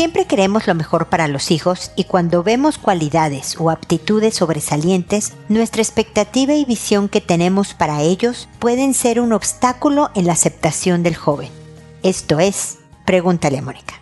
Siempre queremos lo mejor para los hijos y cuando vemos cualidades o aptitudes sobresalientes, nuestra expectativa y visión que tenemos para ellos pueden ser un obstáculo en la aceptación del joven. Esto es, pregúntale a Mónica.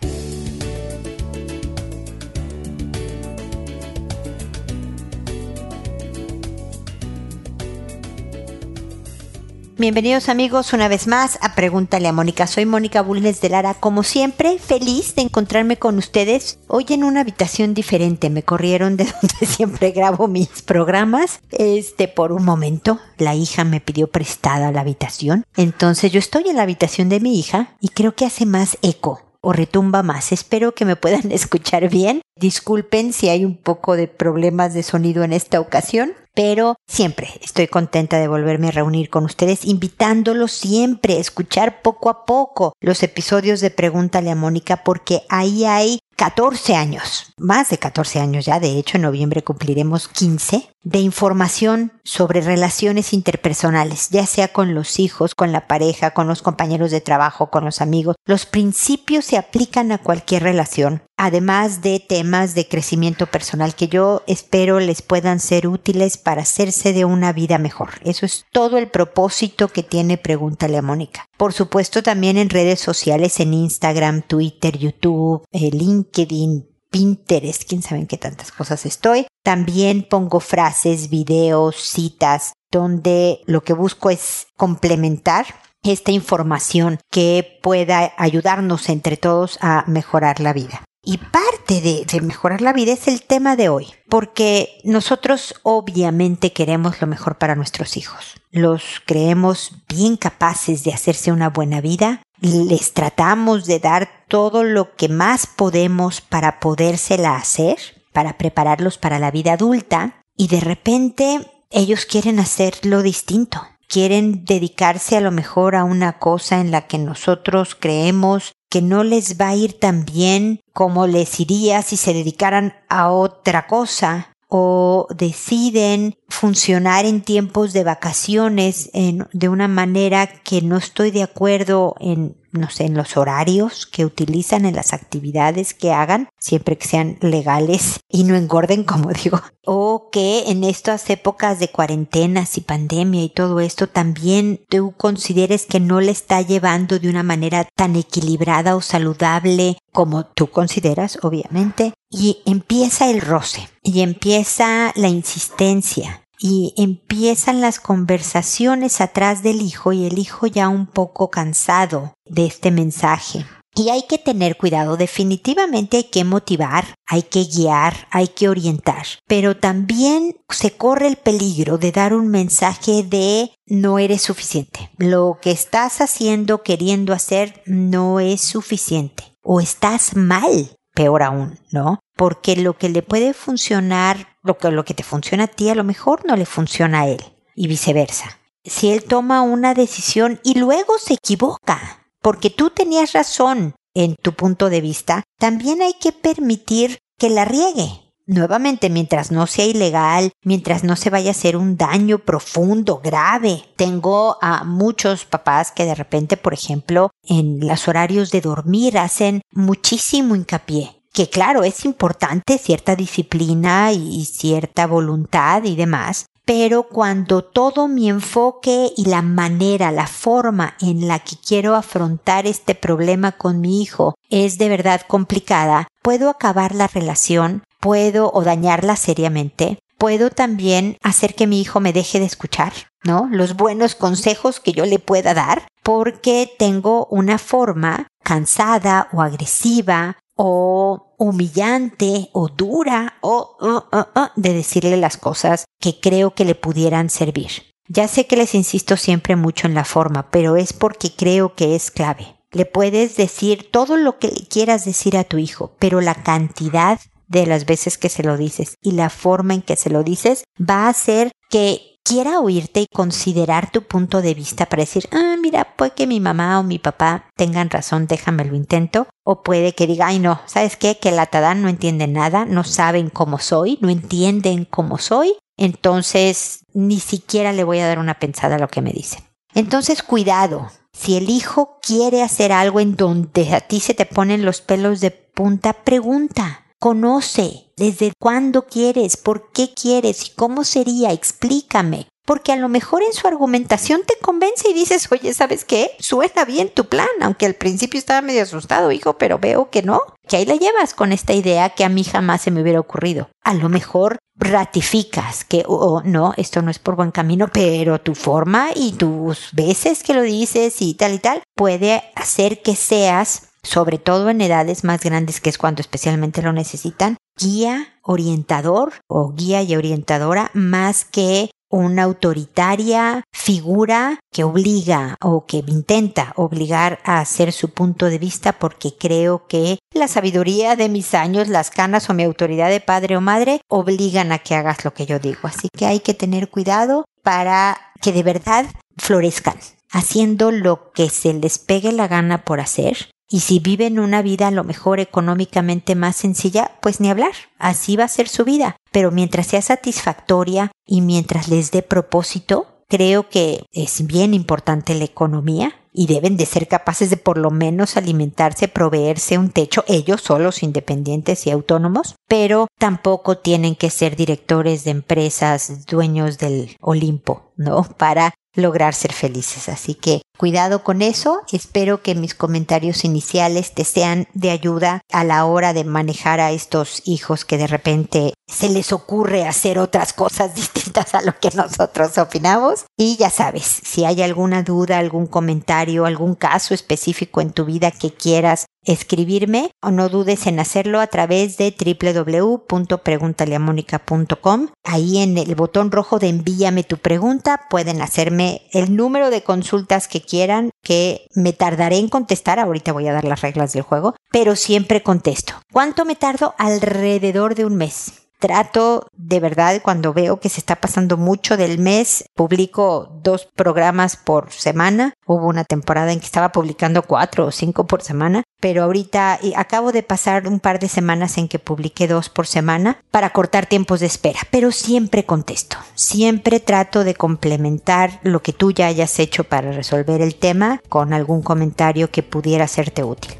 Bienvenidos amigos una vez más a Pregúntale a Mónica. Soy Mónica Bulnes de Lara, como siempre, feliz de encontrarme con ustedes hoy en una habitación diferente. Me corrieron de donde siempre grabo mis programas. Este, por un momento, la hija me pidió prestada la habitación. Entonces yo estoy en la habitación de mi hija y creo que hace más eco o retumba más. Espero que me puedan escuchar bien. Disculpen si hay un poco de problemas de sonido en esta ocasión pero siempre estoy contenta de volverme a reunir con ustedes, invitándolos siempre a escuchar poco a poco los episodios de Pregúntale a Mónica, porque ahí hay 14 años, más de 14 años ya, de hecho en noviembre cumpliremos 15, de información sobre relaciones interpersonales, ya sea con los hijos, con la pareja, con los compañeros de trabajo, con los amigos. Los principios se aplican a cualquier relación, además de temas de crecimiento personal que yo espero les puedan ser útiles para hacerse de una vida mejor. Eso es todo el propósito que tiene Pregúntale a Mónica. Por supuesto también en redes sociales, en Instagram, Twitter, YouTube, eh, LinkedIn, Pinterest, quién sabe en qué tantas cosas estoy. También pongo frases, videos, citas, donde lo que busco es complementar esta información que pueda ayudarnos entre todos a mejorar la vida. Y parte de, mejorar la vida es el tema de hoy, porque nosotros obviamente queremos lo mejor para nuestros hijos. Los creemos bien capaces de hacerse una buena vida, les tratamos de dar todo lo que más podemos para podérsela hacer, para prepararlos para la vida adulta, y de repente ellos quieren hacerlo distinto. Quieren dedicarse a lo mejor a una cosa en la que nosotros creemos que no les va a ir tan bien como les iría si se dedicaran a otra cosa o deciden funcionar en tiempos de vacaciones de una manera que no estoy de acuerdo en no sé, en los horarios que utilizan, en las actividades que hagan, siempre que sean legales y no engorden, como digo, o que en estas épocas de cuarentenas y pandemia y todo esto también tú consideres que no le está llevando de una manera tan equilibrada o saludable como tú consideras, obviamente, y empieza el roce y empieza la insistencia y empiezan las conversaciones atrás del hijo y el hijo ya un poco cansado de este mensaje. Y hay que tener cuidado, definitivamente hay que motivar, hay que guiar, hay que orientar, pero también se corre el peligro de dar un mensaje de no eres suficiente, lo que estás haciendo, queriendo hacer, no es suficiente o estás mal, peor aún, ¿no? Porque lo que le puede funcionar lo que, lo que te funciona a ti a lo mejor no le funciona a él y viceversa. Si él toma una decisión y luego se equivoca, porque tú tenías razón en tu punto de vista, también hay que permitir que la riegue. Nuevamente, mientras no sea ilegal, mientras no se vaya a hacer un daño profundo, grave. Tengo a muchos papás que de repente, por ejemplo, en los horarios de dormir hacen muchísimo hincapié que claro, es importante cierta disciplina y cierta voluntad y demás, pero cuando todo mi enfoque y la manera, la forma en la que quiero afrontar este problema con mi hijo es de verdad complicada, puedo acabar la relación, puedo o dañarla seriamente, puedo también hacer que mi hijo me deje de escuchar, ¿no? Los buenos consejos que yo le pueda dar, porque tengo una forma cansada o agresiva o humillante o dura o uh, uh, uh, de decirle las cosas que creo que le pudieran servir. Ya sé que les insisto siempre mucho en la forma, pero es porque creo que es clave. Le puedes decir todo lo que quieras decir a tu hijo, pero la cantidad de las veces que se lo dices y la forma en que se lo dices va a hacer que quiera oírte y considerar tu punto de vista para decir, ah, mira, puede que mi mamá o mi papá tengan razón, déjame lo intento, o puede que diga, ay no, ¿sabes qué? Que la Tadán no entiende nada, no saben cómo soy, no entienden cómo soy, entonces ni siquiera le voy a dar una pensada a lo que me dicen. Entonces, cuidado. Si el hijo quiere hacer algo en donde a ti se te ponen los pelos de punta, pregunta. Conoce desde cuándo quieres, por qué quieres y cómo sería, explícame porque a lo mejor en su argumentación te convence y dices, oye, ¿sabes qué? Suena bien tu plan, aunque al principio estaba medio asustado, hijo, pero veo que no, que ahí la llevas con esta idea que a mí jamás se me hubiera ocurrido. A lo mejor ratificas que, oh, no, esto no es por buen camino, pero tu forma y tus veces que lo dices y tal y tal puede hacer que seas sobre todo en edades más grandes que es cuando especialmente lo necesitan, guía orientador o guía y orientadora más que una autoritaria figura que obliga o que intenta obligar a hacer su punto de vista porque creo que la sabiduría de mis años, las canas o mi autoridad de padre o madre obligan a que hagas lo que yo digo. Así que hay que tener cuidado para que de verdad florezcan, haciendo lo que se les pegue la gana por hacer y si viven una vida a lo mejor económicamente más sencilla, pues ni hablar, así va a ser su vida. Pero mientras sea satisfactoria y mientras les dé propósito, creo que es bien importante la economía y deben de ser capaces de por lo menos alimentarse, proveerse un techo ellos solos, independientes y autónomos, pero tampoco tienen que ser directores de empresas, dueños del Olimpo, ¿no? Para lograr ser felices. Así que cuidado con eso. Espero que mis comentarios iniciales te sean de ayuda a la hora de manejar a estos hijos que de repente se les ocurre hacer otras cosas distintas a lo que nosotros opinamos. Y ya sabes, si hay alguna duda, algún comentario, algún caso específico en tu vida que quieras escribirme o no dudes en hacerlo a través de www.preguntaleamónica.com. Ahí en el botón rojo de envíame tu pregunta pueden hacerme el número de consultas que quieran que me tardaré en contestar. Ahorita voy a dar las reglas del juego, pero siempre contesto. ¿Cuánto me tardo? Alrededor de un mes trato de verdad cuando veo que se está pasando mucho del mes, publico dos programas por semana. Hubo una temporada en que estaba publicando cuatro o cinco por semana, pero ahorita acabo de pasar un par de semanas en que publiqué dos por semana para cortar tiempos de espera, pero siempre contesto, siempre trato de complementar lo que tú ya hayas hecho para resolver el tema con algún comentario que pudiera serte útil.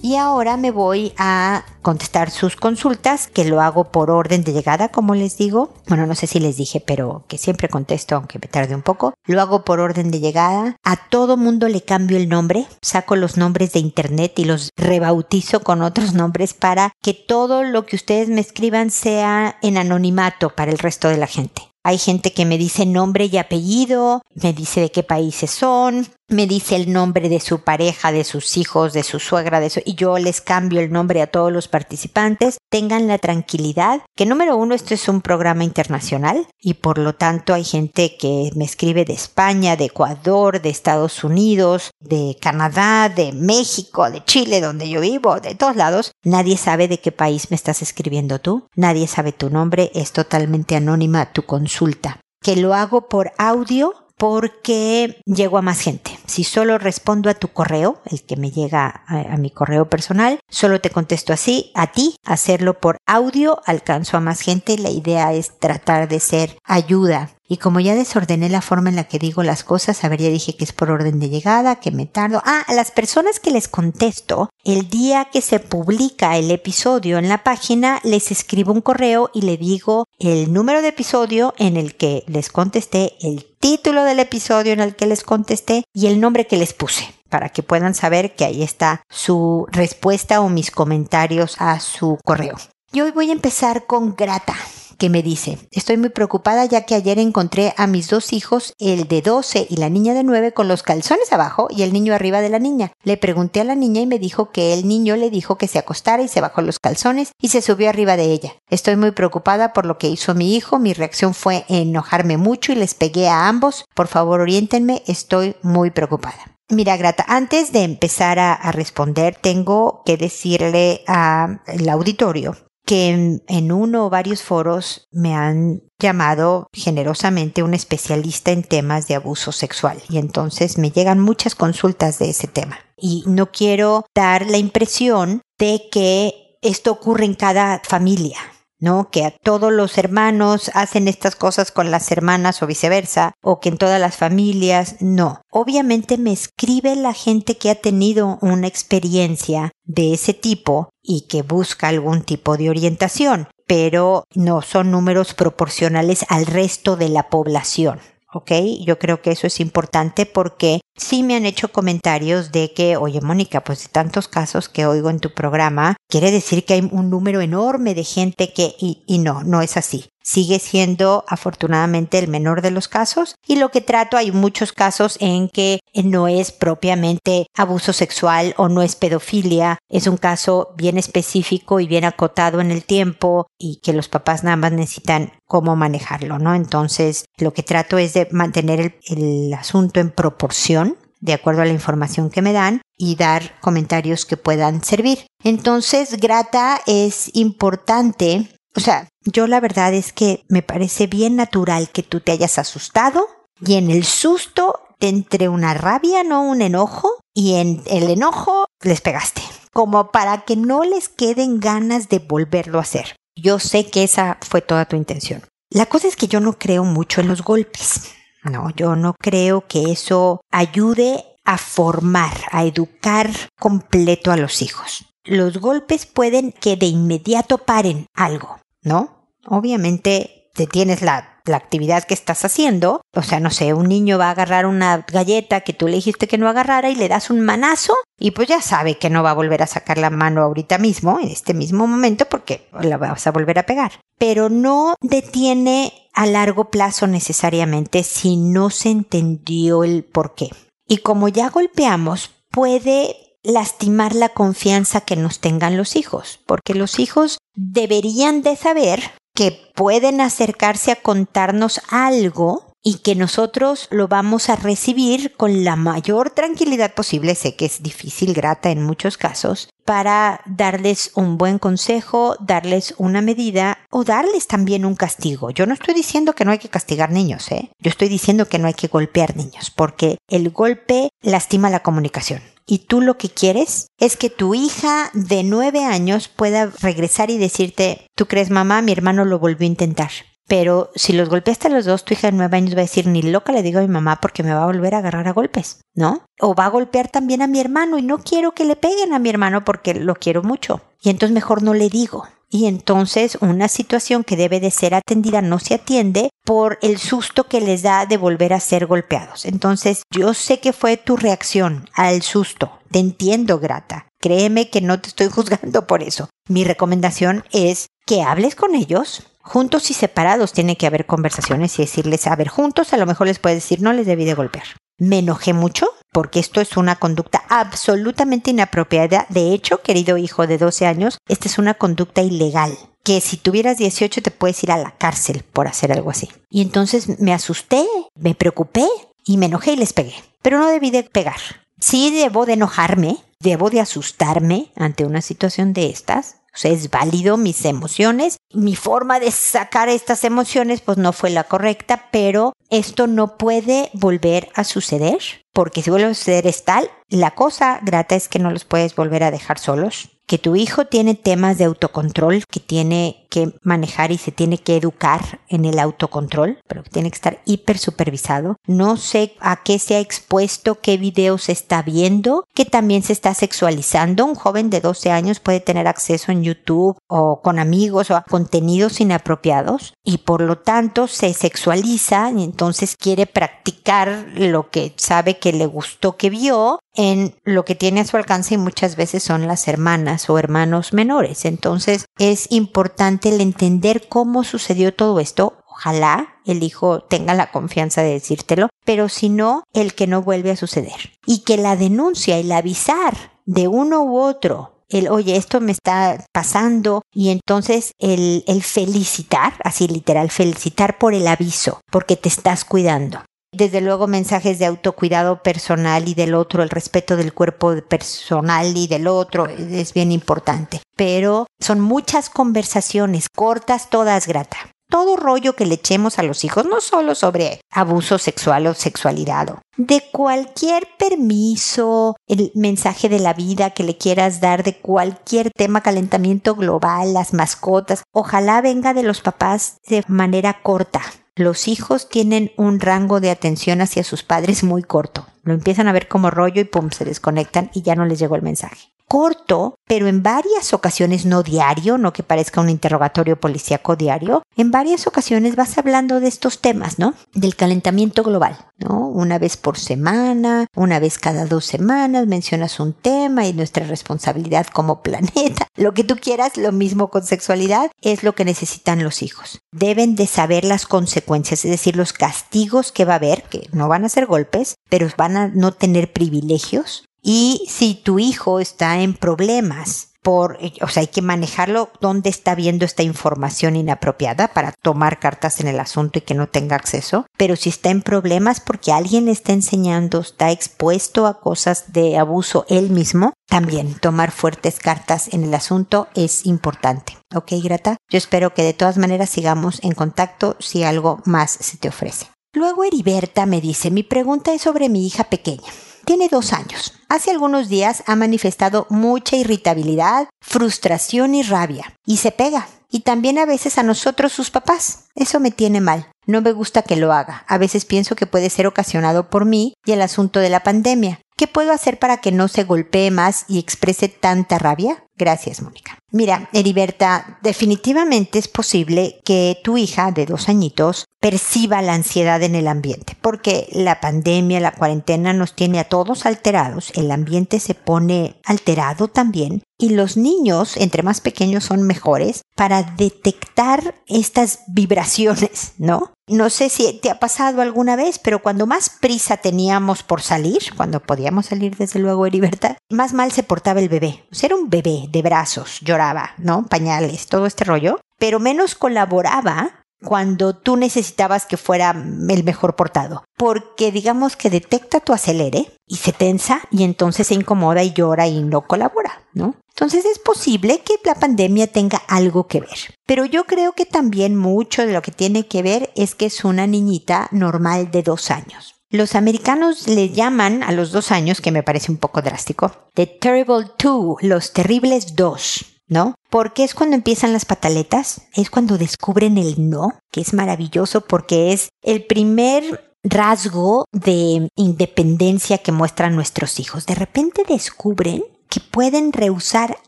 Y ahora me voy a contestar sus consultas, que lo hago por orden de llegada, como les digo. Bueno, no sé si les dije, pero que siempre contesto, aunque me tarde un poco. Lo hago por orden de llegada. A todo mundo le cambio el nombre. Saco los nombres de internet y los rebautizo con otros nombres para que todo lo que ustedes me escriban sea en anonimato para el resto de la gente. Hay gente que me dice nombre y apellido, me dice de qué países son, me dice el nombre de su pareja, de sus hijos, de su suegra, de su, y yo les cambio el nombre a todos los participantes. Tengan la tranquilidad que número uno, esto es un programa internacional y por lo tanto hay gente que me escribe de España, de Ecuador, de Estados Unidos, de Canadá, de México, de Chile, donde yo vivo, de todos lados. Nadie sabe de qué país me estás escribiendo tú, nadie sabe tu nombre, es totalmente anónima tu consulta. Que lo hago por audio porque llego a más gente. Si solo respondo a tu correo, el que me llega a, mi correo personal, solo te contesto así, a ti, hacerlo por audio, alcanzo a más gente. La idea es tratar de ser ayuda y como ya desordené la forma en la que digo las cosas, a ver, ya dije que es por orden de llegada, que me tardo. Ah, a las personas que les contesto, el día que se publica el episodio en la página, les escribo un correo y le digo el número de episodio en el que les contesté, el título del episodio en el que les contesté y el nombre que les puse para que puedan saber que ahí está su respuesta o mis comentarios a su correo. Y hoy voy a empezar con Grata que me dice, estoy muy preocupada ya que ayer encontré a mis dos hijos, el de 12 y la niña de 9, con los calzones abajo y el niño arriba de la niña. Le pregunté a la niña y me dijo que el niño le dijo que se acostara y se bajó los calzones y se subió arriba de ella. Estoy muy preocupada por lo que hizo mi hijo, mi reacción fue enojarme mucho y les pegué a ambos. Por favor, oriéntenme, estoy muy preocupada. Mira, Grata, antes de empezar a, a responder, tengo que decirle al auditorio que en, uno o varios foros me han llamado generosamente un especialista en temas de abuso sexual y entonces me llegan muchas consultas de ese tema. Y no quiero dar la impresión de que esto ocurre en cada familia. ¿No? Que a todos los hermanos hacen estas cosas con las hermanas o viceversa, o que en todas las familias, no. Obviamente me escribe la gente que ha tenido una experiencia de ese tipo y que busca algún tipo de orientación, pero no son números proporcionales al resto de la población. ¿Ok? Yo creo que eso es importante porque sí me han hecho comentarios de que, oye Mónica, pues de tantos casos que oigo en tu programa, quiere decir que hay un número enorme de gente que, y, y no, no es así sigue siendo afortunadamente el menor de los casos y lo que trato hay muchos casos en que no es propiamente abuso sexual o no es pedofilia, es un caso bien específico y bien acotado en el tiempo y que los papás nada más necesitan cómo manejarlo, ¿no? Entonces lo que trato es de mantener el, el asunto en proporción de acuerdo a la información que me dan y dar comentarios que puedan servir. Entonces, grata es importante o sea, yo la verdad es que me parece bien natural que tú te hayas asustado y en el susto entre una rabia, no un enojo, y en el enojo les pegaste, como para que no les queden ganas de volverlo a hacer. Yo sé que esa fue toda tu intención. La cosa es que yo no creo mucho en los golpes. No, yo no creo que eso ayude a formar, a educar completo a los hijos. Los golpes pueden que de inmediato paren algo, ¿no? Obviamente detienes la, la actividad que estás haciendo. O sea, no sé, un niño va a agarrar una galleta que tú le dijiste que no agarrara y le das un manazo y pues ya sabe que no va a volver a sacar la mano ahorita mismo, en este mismo momento, porque la vas a volver a pegar. Pero no detiene a largo plazo necesariamente si no se entendió el por qué. Y como ya golpeamos, puede lastimar la confianza que nos tengan los hijos, porque los hijos deberían de saber que pueden acercarse a contarnos algo y que nosotros lo vamos a recibir con la mayor tranquilidad posible, sé que es difícil, grata en muchos casos, para darles un buen consejo, darles una medida o darles también un castigo. Yo no estoy diciendo que no hay que castigar niños, ¿eh? Yo estoy diciendo que no hay que golpear niños, porque el golpe lastima la comunicación y tú lo que quieres es que tu hija de nueve años pueda regresar y decirte, tú crees mamá, mi hermano lo volvió a intentar. Pero si los golpeaste a los dos, tu hija de nueve años va a decir, ni loca le digo a mi mamá porque me va a volver a agarrar a golpes, ¿no? O va a golpear también a mi hermano y no quiero que le peguen a mi hermano porque lo quiero mucho. Y entonces mejor no le digo y entonces una situación que debe de ser atendida no se atiende por el susto que les da de volver a ser golpeados. Entonces yo sé que fue tu reacción al susto. Te entiendo, grata. Créeme que no te estoy juzgando por eso. Mi recomendación es que hables con ellos. Juntos y separados tiene que haber conversaciones y decirles, a ver, juntos a lo mejor les puedes decir, no les debí de golpear. Me enojé mucho porque esto es una conducta absolutamente inapropiada. De hecho, querido hijo de 12 años, esta es una conducta ilegal que si tuvieras 18 te puedes ir a la cárcel por hacer algo así. Y entonces me asusté, me preocupé y me enojé y les pegué. Pero no debí de pegar. Sí debo de enojarme, debo de asustarme ante una situación de estas, es válido mis emociones. Mi forma de sacar estas emociones pues no fue la correcta, pero esto no puede volver a suceder, porque si vuelve a suceder es tal, la cosa grata es que no los puedes volver a dejar solos que tu hijo tiene temas de autocontrol que tiene que manejar y se tiene que educar en el autocontrol, pero tiene que estar hiper supervisado. No sé a qué se ha expuesto, qué videos está viendo, que también se está sexualizando. Un joven de 12 años puede tener acceso en YouTube o con amigos o a contenidos inapropiados y por lo tanto se sexualiza y entonces quiere practicar lo que sabe que le gustó que vio en lo que tiene a su alcance y muchas veces son las hermanas o hermanos menores. Entonces es importante el entender cómo sucedió todo esto. Ojalá el hijo tenga la confianza de decírtelo, pero si no, el que no vuelve a suceder. Y que la denuncia, el avisar de uno u otro el oye, esto me está pasando y entonces el, el felicitar, así literal, felicitar por el aviso, porque te estás cuidando. Desde luego mensajes de autocuidado personal y del otro, el respeto del cuerpo personal y del otro es bien importante. Pero son muchas conversaciones, cortas, todas grata. todo rollo que le echemos a los hijos, no solo sobre abuso sexual o sexualidad, de cualquier permiso, el mensaje de la vida que le quieras dar, de cualquier tema, calentamiento global, las mascotas, ojalá venga de los papás de manera corta. Los hijos tienen un rango de atención hacia sus padres muy corto. Lo empiezan a ver como rollo y pum, se desconectan y ya no les llegó el mensaje corto, pero en varias ocasiones, no diario, no que parezca un interrogatorio policíaco diario, en varias ocasiones vas hablando de estos temas, ¿no? Del calentamiento global, ¿no? Una vez por semana, una vez cada dos semanas mencionas un tema y nuestra responsabilidad como planeta. Lo que tú quieras, lo mismo con sexualidad, es lo que necesitan los hijos. Deben de saber las consecuencias, es decir, los castigos que va a haber, que no van a ser golpes, pero van a no tener privilegios, y si tu hijo está en problemas por, o sea, hay que manejarlo donde está viendo esta información inapropiada para tomar cartas en el asunto y que no tenga acceso. Pero si está en problemas porque alguien le está enseñando, está expuesto a cosas de abuso él mismo, también tomar fuertes cartas en el asunto es importante. ¿Ok, Grata? Yo espero que de todas maneras sigamos en contacto si algo más se te ofrece. Luego Heriberta me dice, mi pregunta es sobre mi hija pequeña. Tiene dos años. Hace algunos días ha manifestado mucha irritabilidad, frustración y rabia. Y se pega. Y también a veces a nosotros sus papás. Eso me tiene mal. No me gusta que lo haga. A veces pienso que puede ser ocasionado por mí y el asunto de la pandemia. ¿Qué puedo hacer para que no se golpee más y exprese tanta rabia? Gracias, Mónica. Mira, Heriberta, definitivamente es posible que tu hija de dos añitos perciba la ansiedad en el ambiente, porque la pandemia, la cuarentena nos tiene a todos alterados, el ambiente se pone alterado también y los niños, entre más pequeños, son mejores para detectar estas vibraciones, ¿no? No sé si te ha pasado alguna vez, pero cuando más prisa teníamos por salir, cuando podíamos salir desde luego en libertad, más mal se portaba el bebé. O sea, era un bebé de brazos, lloraba, ¿no? Pañales, todo este rollo, pero menos colaboraba cuando tú necesitabas que fuera el mejor portado. Porque digamos que detecta tu acelere y se tensa y entonces se incomoda y llora y no colabora, ¿no? Entonces es posible que la pandemia tenga algo que ver. Pero yo creo que también mucho de lo que tiene que ver es que es una niñita normal de dos años. Los americanos le llaman a los dos años, que me parece un poco drástico, The Terrible Two, los terribles dos. ¿no? Porque es cuando empiezan las pataletas, es cuando descubren el no, que es maravilloso porque es el primer rasgo de independencia que muestran nuestros hijos. De repente descubren que pueden rehusar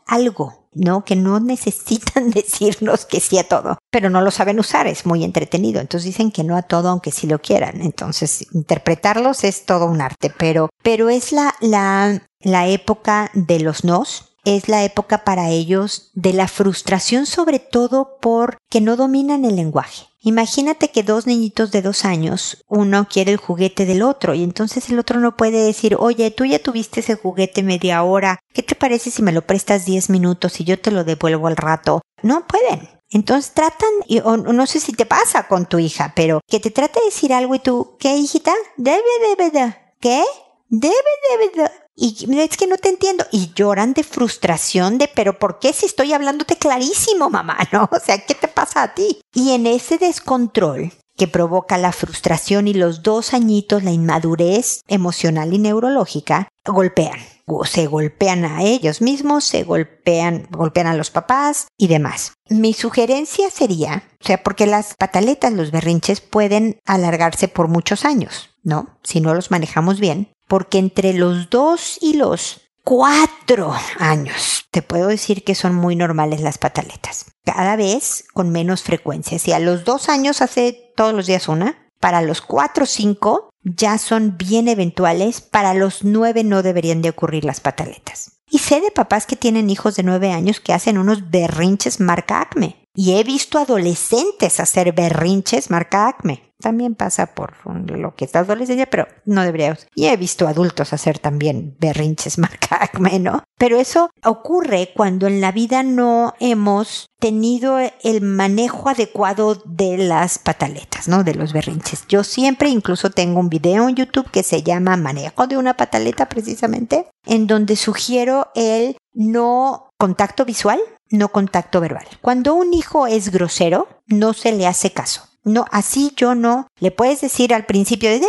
algo, ¿no? Que no necesitan decirnos que sí a todo, pero no lo saben usar, es muy entretenido. Entonces dicen que no a todo aunque sí lo quieran. Entonces interpretarlos es todo un arte, pero, pero es la, la, la época de los nos, es la época para ellos de la frustración sobre todo porque no dominan el lenguaje. Imagínate que dos niñitos de dos años, uno quiere el juguete del otro y entonces el otro no puede decir, oye, tú ya tuviste ese juguete media hora, ¿qué te parece si me lo prestas diez minutos y yo te lo devuelvo al rato? No pueden. Entonces tratan, o no sé si te pasa con tu hija, pero que te trate de decir algo y tú, ¿qué hijita? Debe, debe, de. ¿Qué? Debe, debe, de. Y es que no te entiendo. Y lloran de frustración de, pero ¿por qué si estoy hablándote clarísimo, mamá? ¿No? O sea, ¿qué te pasa a ti? Y en ese descontrol que provoca la frustración y los dos añitos, la inmadurez emocional y neurológica, golpean. Se golpean a ellos mismos, se golpean, golpean a los papás y demás. Mi sugerencia sería, o sea, porque las pataletas, los berrinches pueden alargarse por muchos años, ¿no? Si no los manejamos bien porque entre los dos y los cuatro años, te puedo decir que son muy normales las pataletas. Cada vez con menos frecuencia. Si a los dos años hace todos los días una, para los cuatro o cinco ya son bien eventuales, para los nueve no deberían de ocurrir las pataletas. Y sé de papás que tienen hijos de nueve años que hacen unos berrinches marca acme. Y he visto adolescentes hacer berrinches marca acme también pasa por lo que es la adolescencia, pero no deberíamos. Y he visto adultos hacer también berrinches marca ¿no? Pero eso ocurre cuando en la vida no hemos tenido el manejo adecuado de las pataletas, ¿no? De los berrinches. Yo siempre incluso tengo un video en YouTube que se llama Manejo de una pataleta precisamente, en donde sugiero el no contacto visual, no contacto verbal. Cuando un hijo es grosero, no se le hace caso. No, así yo no. Le puedes decir al principio de,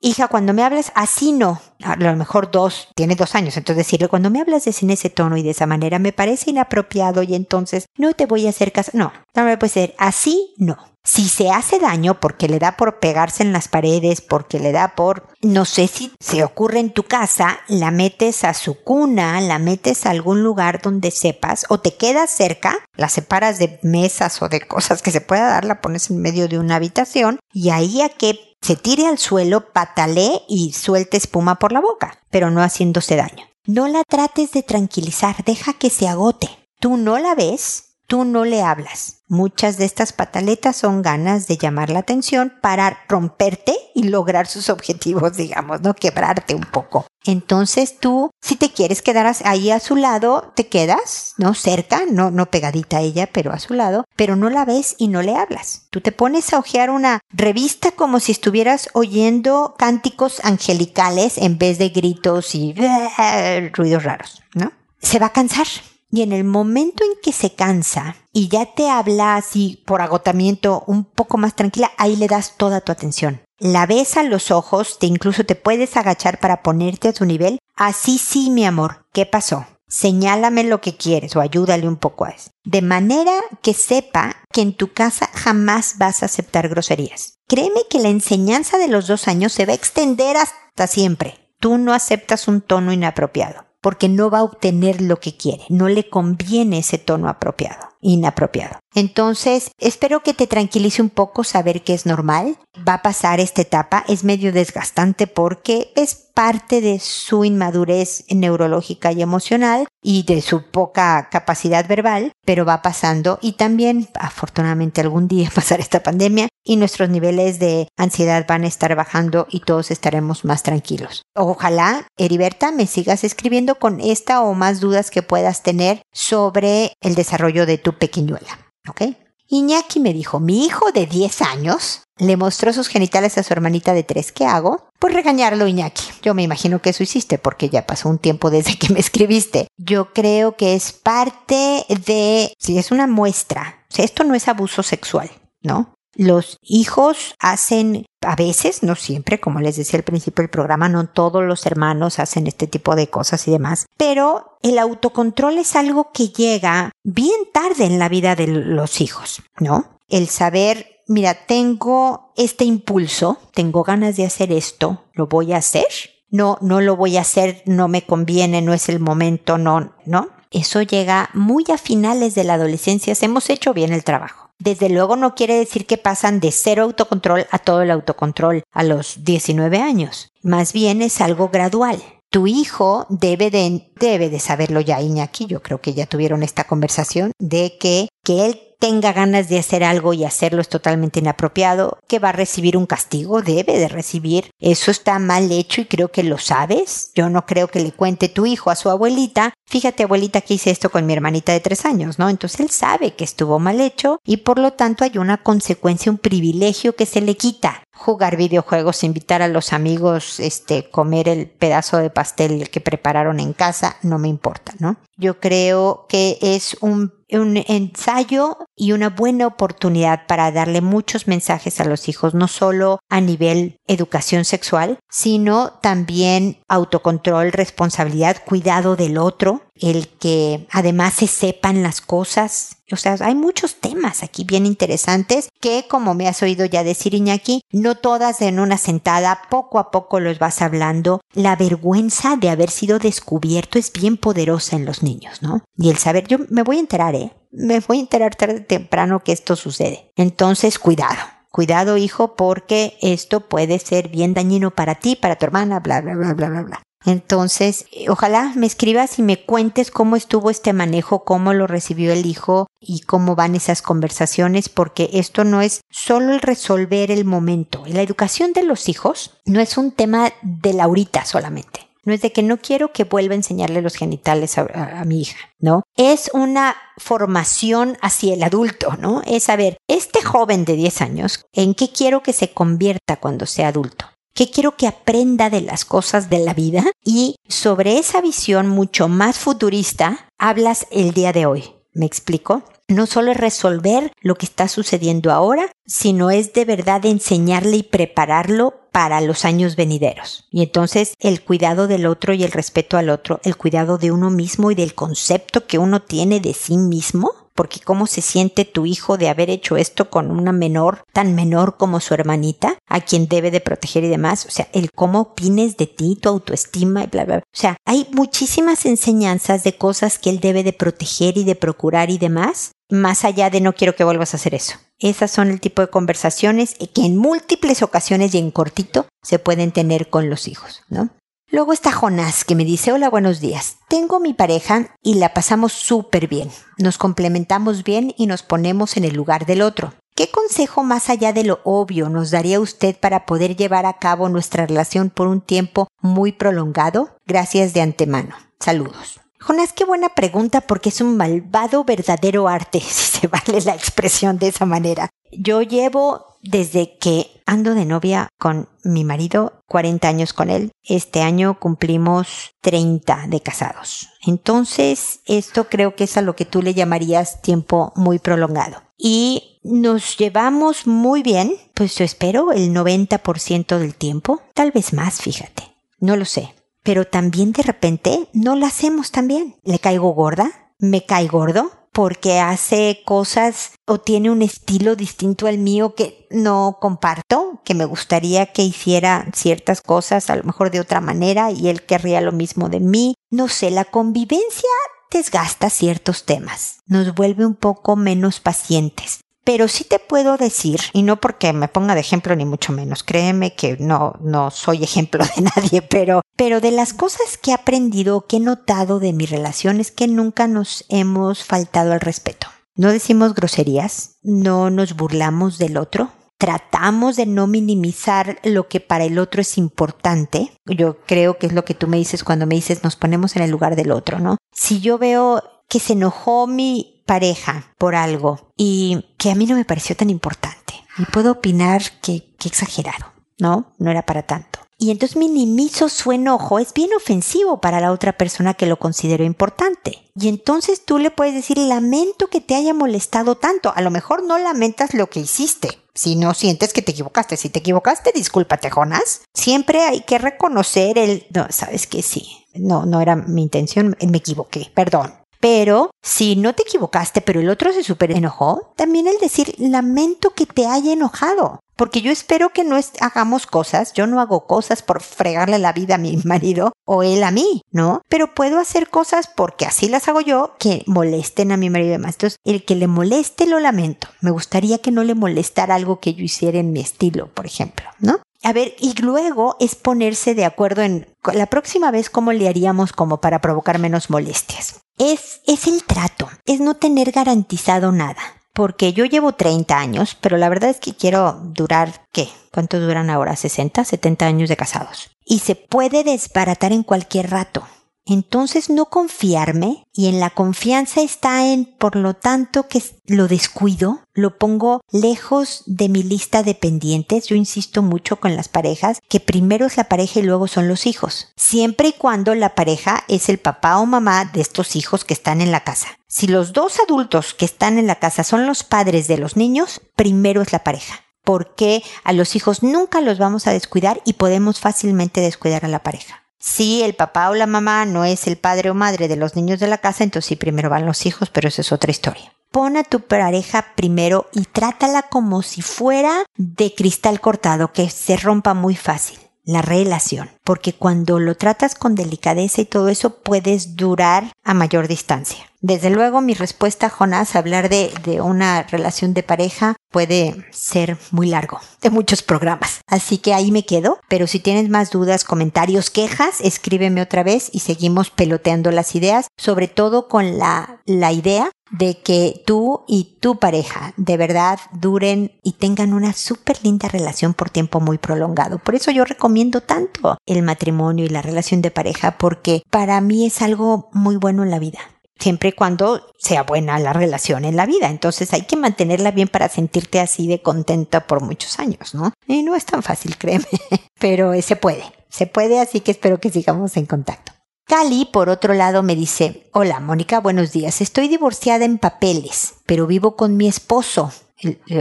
hija, cuando me hablas así no. A lo mejor dos, tiene dos años, entonces decirle, cuando me hablas en ese tono y de esa manera me parece inapropiado y entonces no te voy a hacer caso. No, no me puede ser así no. Si se hace daño porque le da por pegarse en las paredes, porque le da por, no sé si se ocurre en tu casa, la metes a su cuna, la metes a algún lugar donde sepas, o te quedas cerca, la separas de mesas o de cosas que se pueda dar, la pones en medio de una habitación y ahí a que se tire al suelo, patalee y suelte espuma por la boca, pero no haciéndose daño. No la trates de tranquilizar, deja que se agote. Tú no la ves, tú no le hablas. Muchas de estas pataletas son ganas de llamar la atención para romperte y lograr sus objetivos, digamos, ¿no? Quebrarte un poco. Entonces tú, si te quieres quedar ahí a su lado, te quedas, ¿no? Cerca, no, no pegadita a ella, pero a su lado, pero no la ves y no le hablas. Tú te pones a hojear una revista como si estuvieras oyendo cánticos angelicales en vez de gritos y ruidos raros, ¿no? Se va a cansar y en el momento en que se cansa y ya te habla así por agotamiento un poco más tranquila, ahí le das toda tu atención. La ves a los ojos, te incluso te puedes agachar para ponerte a su nivel. Así sí, mi amor, ¿qué pasó? Señálame lo que quieres o ayúdale un poco a eso. De manera que sepa que en tu casa jamás vas a aceptar groserías. Créeme que la enseñanza de los dos años se va a extender hasta siempre. Tú no aceptas un tono inapropiado porque no va a obtener lo que quiere, no le conviene ese tono apropiado, inapropiado. Entonces, espero que te tranquilice un poco saber que es normal, va a pasar esta etapa, es medio desgastante porque es parte de su inmadurez neurológica y emocional y de su poca capacidad verbal, pero va pasando y también afortunadamente algún día pasar esta pandemia y nuestros niveles de ansiedad van a estar bajando y todos estaremos más tranquilos. Ojalá, Heriberta, me sigas escribiendo con esta o más dudas que puedas tener sobre el desarrollo de tu pequeñuela. ¿Ok? Iñaki me dijo, mi hijo de 10 años le mostró sus genitales a su hermanita de 3. ¿Qué hago? Pues regañarlo, Iñaki. Yo me imagino que eso hiciste porque ya pasó un tiempo desde que me escribiste. Yo creo que es parte de, si es una muestra, esto no es abuso sexual, ¿no? Los hijos hacen, a veces, no siempre, como les decía al principio del programa, no todos los hermanos hacen este tipo de cosas y demás, pero el autocontrol es algo que llega bien tarde en la vida de los hijos, ¿no? El saber, mira, tengo este impulso, tengo ganas de hacer esto, lo voy a hacer. No, no lo voy a hacer, no me conviene, no es el momento, no, no. Eso llega muy a finales de la adolescencia, hemos hecho bien el trabajo. Desde luego no quiere decir que pasan de cero autocontrol a todo el autocontrol a los 19 años. Más bien es algo gradual. Tu hijo debe de, debe de saberlo ya, Iñaki. Yo creo que ya tuvieron esta conversación de que, que él tenga ganas de hacer algo y hacerlo es totalmente inapropiado, que va a recibir un castigo, debe de recibir. Eso está mal hecho y creo que lo sabes. Yo no creo que le cuente tu hijo a su abuelita, fíjate abuelita que hice esto con mi hermanita de tres años, ¿no? Entonces él sabe que estuvo mal hecho y por lo tanto hay una consecuencia, un privilegio que se le quita. Jugar videojuegos, invitar a los amigos, este, comer el pedazo de pastel que prepararon en casa, no me importa, ¿no? Yo creo que es un un ensayo y una buena oportunidad para darle muchos mensajes a los hijos, no solo a nivel educación sexual, sino también autocontrol, responsabilidad, cuidado del otro, el que además se sepan las cosas. O sea, hay muchos temas aquí bien interesantes que, como me has oído ya decir Iñaki, no todas en una sentada, poco a poco los vas hablando. La vergüenza de haber sido descubierto es bien poderosa en los niños, ¿no? Y el saber, yo me voy a enterar, ¿eh? Me voy a enterar tarde o temprano que esto sucede. Entonces, cuidado. Cuidado, hijo, porque esto puede ser bien dañino para ti, para tu hermana, bla, bla, bla, bla, bla, bla. Entonces, ojalá me escribas y me cuentes cómo estuvo este manejo, cómo lo recibió el hijo y cómo van esas conversaciones, porque esto no es solo el resolver el momento. La educación de los hijos no es un tema de Laurita solamente. No es de que no quiero que vuelva a enseñarle los genitales a, mi hija, ¿no? Es una formación hacia el adulto, ¿no? Es saber, este joven de 10 años, ¿en qué quiero que se convierta cuando sea adulto? ¿Qué quiero que aprenda de las cosas de la vida? Y sobre esa visión mucho más futurista hablas el día de hoy. ¿Me explico? No solo es resolver lo que está sucediendo ahora, sino es de verdad enseñarle y prepararlo para los años venideros. Y entonces el cuidado del otro y el respeto al otro, el cuidado de uno mismo y del concepto que uno tiene de sí mismo, porque cómo se siente tu hijo de haber hecho esto con una menor, tan menor como su hermanita, a quien debe de proteger y demás, o sea, el cómo opines de ti, tu autoestima y bla, bla, bla. O sea, hay muchísimas enseñanzas de cosas que él debe de proteger y de procurar y demás, más allá de no quiero que vuelvas a hacer eso. Esas son el tipo de conversaciones que en múltiples ocasiones y en cortito se pueden tener con los hijos, ¿no? Luego está Jonás que me dice, hola, buenos días. Tengo mi pareja y la pasamos súper bien. Nos complementamos bien y nos ponemos en el lugar del otro. ¿Qué consejo más allá de lo obvio nos daría usted para poder llevar a cabo nuestra relación por un tiempo muy prolongado? Gracias de antemano. Saludos. Jonás, qué buena pregunta porque es un malvado verdadero arte, si se vale la expresión de esa manera. Yo llevo desde que ando de novia con mi marido, 40 años con él. Este año cumplimos 30 de casados. Entonces, esto creo que es a lo que tú le llamarías tiempo muy prolongado. Y nos llevamos muy bien, pues yo espero el 90% del tiempo, tal vez más, fíjate. No lo sé. Pero también de repente no la hacemos tan bien. ¿Le caigo gorda? ¿Me cae gordo? Porque hace cosas o tiene un estilo distinto al mío que no comparto, que me gustaría que hiciera ciertas cosas a lo mejor de otra manera y él querría lo mismo de mí. No sé, la convivencia desgasta ciertos temas, nos vuelve un poco menos pacientes. Pero sí te puedo decir, y no porque me ponga de ejemplo ni mucho menos, créeme que no, no soy ejemplo de nadie, pero, pero de las cosas que he aprendido, que he notado de mi relación es que nunca nos hemos faltado al respeto. No decimos groserías, no nos burlamos del otro, tratamos de no minimizar lo que para el otro es importante. Yo creo que es lo que tú me dices cuando me dices nos ponemos en el lugar del otro, ¿no? Si yo veo que se enojó mi pareja por algo y que a mí no me pareció tan importante. Y puedo opinar que, que exagerado, ¿no? No era para tanto. Y entonces minimizo su enojo, es bien ofensivo para la otra persona que lo considero importante. Y entonces tú le puedes decir, lamento que te haya molestado tanto. A lo mejor no lamentas lo que hiciste, si no sientes que te equivocaste. Si te equivocaste, discúlpate, Jonas. Siempre hay que reconocer el, no, sabes que sí, no, no era mi intención, me equivoqué, perdón. Pero si no te equivocaste, pero el otro se super enojó, también el decir lamento que te haya enojado. Porque yo espero que no hagamos cosas, yo no hago cosas por fregarle la vida a mi marido o él a mí, ¿no? Pero puedo hacer cosas porque así las hago yo que molesten a mi marido y demás. Entonces, el que le moleste lo lamento. Me gustaría que no le molestara algo que yo hiciera en mi estilo, por ejemplo, ¿no? A ver, y luego es ponerse de acuerdo en la próxima vez cómo le haríamos como para provocar menos molestias. Es, es el trato, es no tener garantizado nada. Porque yo llevo 30 años, pero la verdad es que quiero durar, ¿qué? ¿Cuánto duran ahora? ¿60, 70 años de casados? Y se puede desbaratar en cualquier rato. Entonces no confiarme y en la confianza está en, por lo tanto, que lo descuido, lo pongo lejos de mi lista de pendientes. Yo insisto mucho con las parejas que primero es la pareja y luego son los hijos. Siempre y cuando la pareja es el papá o mamá de estos hijos que están en la casa. Si los dos adultos que están en la casa son los padres de los niños, primero es la pareja porque a los hijos nunca los vamos a descuidar y podemos fácilmente descuidar a la pareja. Si el papá o la mamá no es el padre o madre de los niños de la casa, entonces sí primero van los hijos, pero eso es otra historia. Pon a tu pareja primero y trátala como si fuera de cristal cortado, que se rompa muy fácil la relación, porque cuando lo tratas con delicadeza y todo eso puedes durar a mayor distancia. Desde luego mi respuesta, Jonás, hablar de, de una relación de pareja puede ser muy largo, de muchos programas. Así que ahí me quedo, pero si tienes más dudas, comentarios, quejas, escríbeme otra vez y seguimos peloteando las ideas, sobre todo con la, la idea de que tú y tu pareja de verdad duren y tengan una súper linda relación por tiempo muy prolongado. Por eso yo recomiendo tanto el matrimonio y la relación de pareja porque para mí es algo muy bueno en la vida. Siempre y cuando sea buena la relación en la vida. Entonces hay que mantenerla bien para sentirte así de contenta por muchos años, ¿no? Y no es tan fácil, créeme. Pero se puede. Se puede, así que espero que sigamos en contacto. Cali, por otro lado, me dice, hola Mónica, buenos días, estoy divorciada en papeles, pero vivo con mi esposo,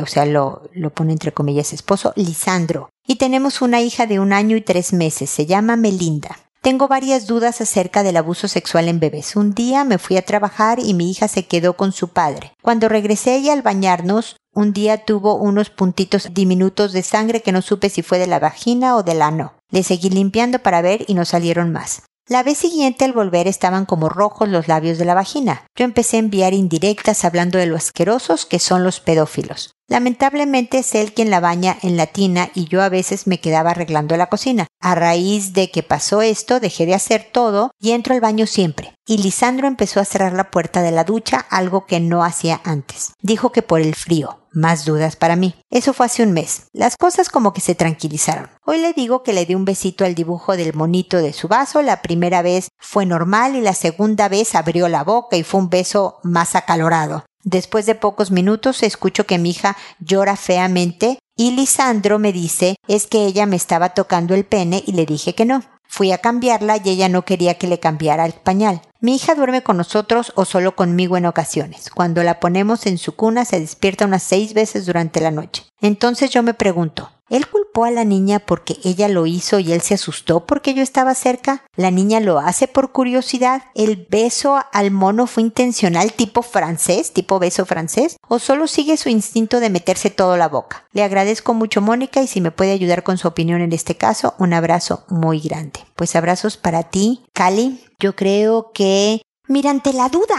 o sea, lo, lo pone entre comillas esposo, Lisandro, y tenemos una hija de un año y tres meses, se llama Melinda. Tengo varias dudas acerca del abuso sexual en bebés. Un día me fui a trabajar y mi hija se quedó con su padre. Cuando regresé ella al bañarnos, un día tuvo unos puntitos diminutos de sangre que no supe si fue de la vagina o del ano. Le seguí limpiando para ver y no salieron más. La vez siguiente al volver estaban como rojos los labios de la vagina. Yo empecé a enviar indirectas hablando de lo asquerosos que son los pedófilos. Lamentablemente es él quien la baña en la tina y yo a veces me quedaba arreglando la cocina. A raíz de que pasó esto, dejé de hacer todo y entro al baño siempre. Y Lisandro empezó a cerrar la puerta de la ducha, algo que no hacía antes. Dijo que por el frío. Más dudas para mí. Eso fue hace un mes. Las cosas como que se tranquilizaron. Hoy le digo que le di un besito al dibujo del monito de su vaso. La primera vez fue normal y la segunda vez abrió la boca y fue un beso más acalorado. Después de pocos minutos escucho que mi hija llora feamente y Lisandro me dice es que ella me estaba tocando el pene y le dije que no. Fui a cambiarla y ella no quería que le cambiara el pañal. Mi hija duerme con nosotros o solo conmigo en ocasiones. Cuando la ponemos en su cuna se despierta unas seis veces durante la noche. Entonces yo me pregunto, ¿Él a la niña porque ella lo hizo y él se asustó porque yo estaba cerca? ¿La niña lo hace por curiosidad? ¿El beso al mono fue intencional tipo francés, tipo beso francés? ¿O solo sigue su instinto de meterse todo la boca? Le agradezco mucho Mónica y si me puede ayudar con su opinión en este caso, un abrazo muy grande. Pues abrazos para ti, Cali. Yo creo que, mira, ante la duda,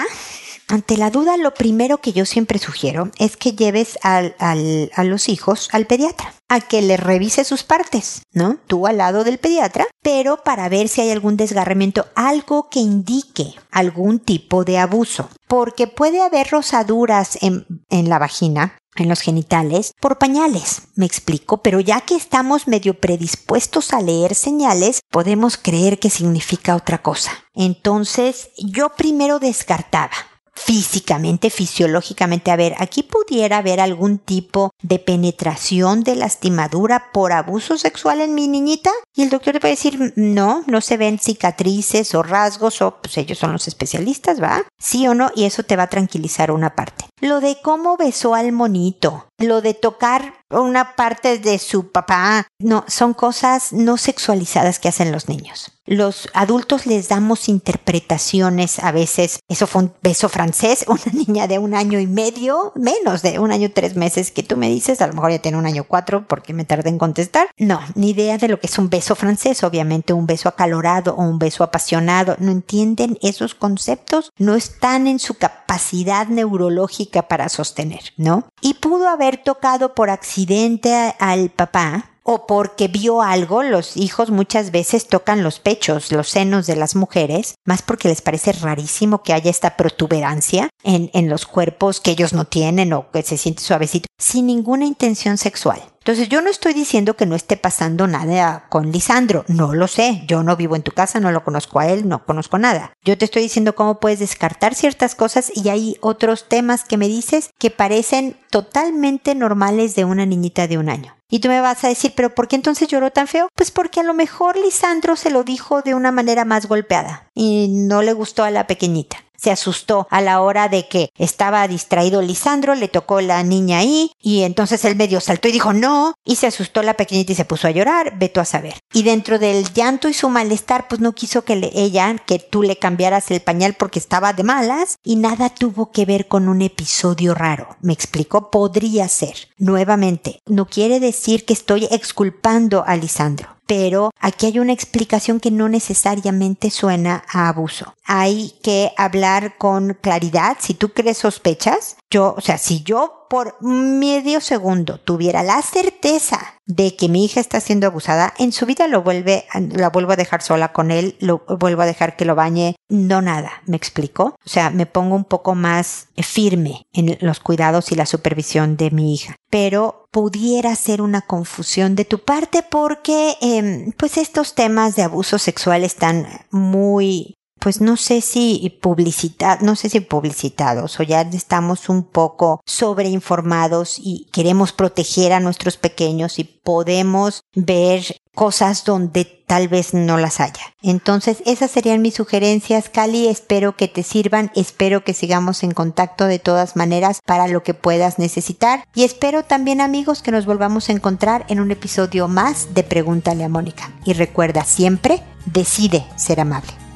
ante la duda, lo primero que yo siempre sugiero es que lleves a los hijos al pediatra, a que le revise sus partes, ¿no? Tú al lado del pediatra, pero para ver si hay algún desgarramiento, algo que indique algún tipo de abuso. Porque puede haber rosaduras en la vagina, en los genitales por pañales. Me explico, pero ya que estamos medio predispuestos a leer señales, podemos creer que significa otra cosa. Entonces, yo primero descartaba físicamente, fisiológicamente, a ver, aquí pudiera haber algún tipo de penetración de lastimadura por abuso sexual en mi niñita y el doctor te puede decir, no, no se ven cicatrices o rasgos o pues ellos son los especialistas, ¿va? Sí o no, y eso te va a tranquilizar una parte. Lo de cómo besó al monito, lo de tocar una parte de su papá, no, son cosas no sexualizadas que hacen los niños. Los adultos les damos interpretaciones a veces. Eso fue un beso francés, una niña de un año y medio, menos de un año tres meses que tú me dices, a lo mejor ya tiene un año cuatro porque me tardé en contestar. No, ni idea de lo que es un beso francés, obviamente un beso acalorado o un beso apasionado. No entienden esos conceptos, no están en su capacidad neurológica para sostener, ¿no? Y pudo haber tocado por accidente al papá o porque vio algo, los hijos muchas veces tocan los pechos, los senos de las mujeres, más porque les parece rarísimo que haya esta protuberancia en, en los cuerpos que ellos no tienen o que se siente suavecito, sin ninguna intención sexual. Entonces yo no estoy diciendo que no esté pasando nada con Lisandro, no lo sé, yo no vivo en tu casa, no lo conozco a él, no conozco nada. Yo te estoy diciendo cómo puedes descartar ciertas cosas y hay otros temas que me dices que parecen totalmente normales de una niñita de un año. Y tú me vas a decir, pero ¿por qué entonces lloró tan feo? Pues porque a lo mejor Lisandro se lo dijo de una manera más golpeada y no le gustó a la pequeñita se asustó a la hora de que estaba distraído Lisandro, le tocó la niña ahí y entonces él medio saltó y dijo no y se asustó la pequeñita y se puso a llorar, veto a saber. Y dentro del llanto y su malestar pues no quiso que le, ella, que tú le cambiaras el pañal porque estaba de malas y nada tuvo que ver con un episodio raro. Me explicó, podría ser. Nuevamente, no quiere decir que estoy exculpando a Lisandro pero aquí hay una explicación que no necesariamente suena a abuso. Hay que hablar con claridad. Si tú crees sospechas, yo, o sea, si yo por medio segundo tuviera la certeza de que mi hija está siendo abusada, en su vida lo vuelve, la vuelvo a dejar sola con él, lo vuelvo a dejar que lo bañe, no nada, ¿me explico? O sea, me pongo un poco más firme en los cuidados y la supervisión de mi hija. Pero pudiera ser una confusión de tu parte porque, eh, pues estos temas de abuso sexual están muy pues no sé si publicitados, no sé si publicitados o ya estamos un poco sobreinformados y queremos proteger a nuestros pequeños y podemos ver cosas donde tal vez no las haya. Entonces, esas serían mis sugerencias, Cali. Espero que te sirvan, espero que sigamos en contacto de todas maneras para lo que puedas necesitar. Y espero también, amigos, que nos volvamos a encontrar en un episodio más de Pregúntale a Mónica. Y recuerda siempre, decide ser amable.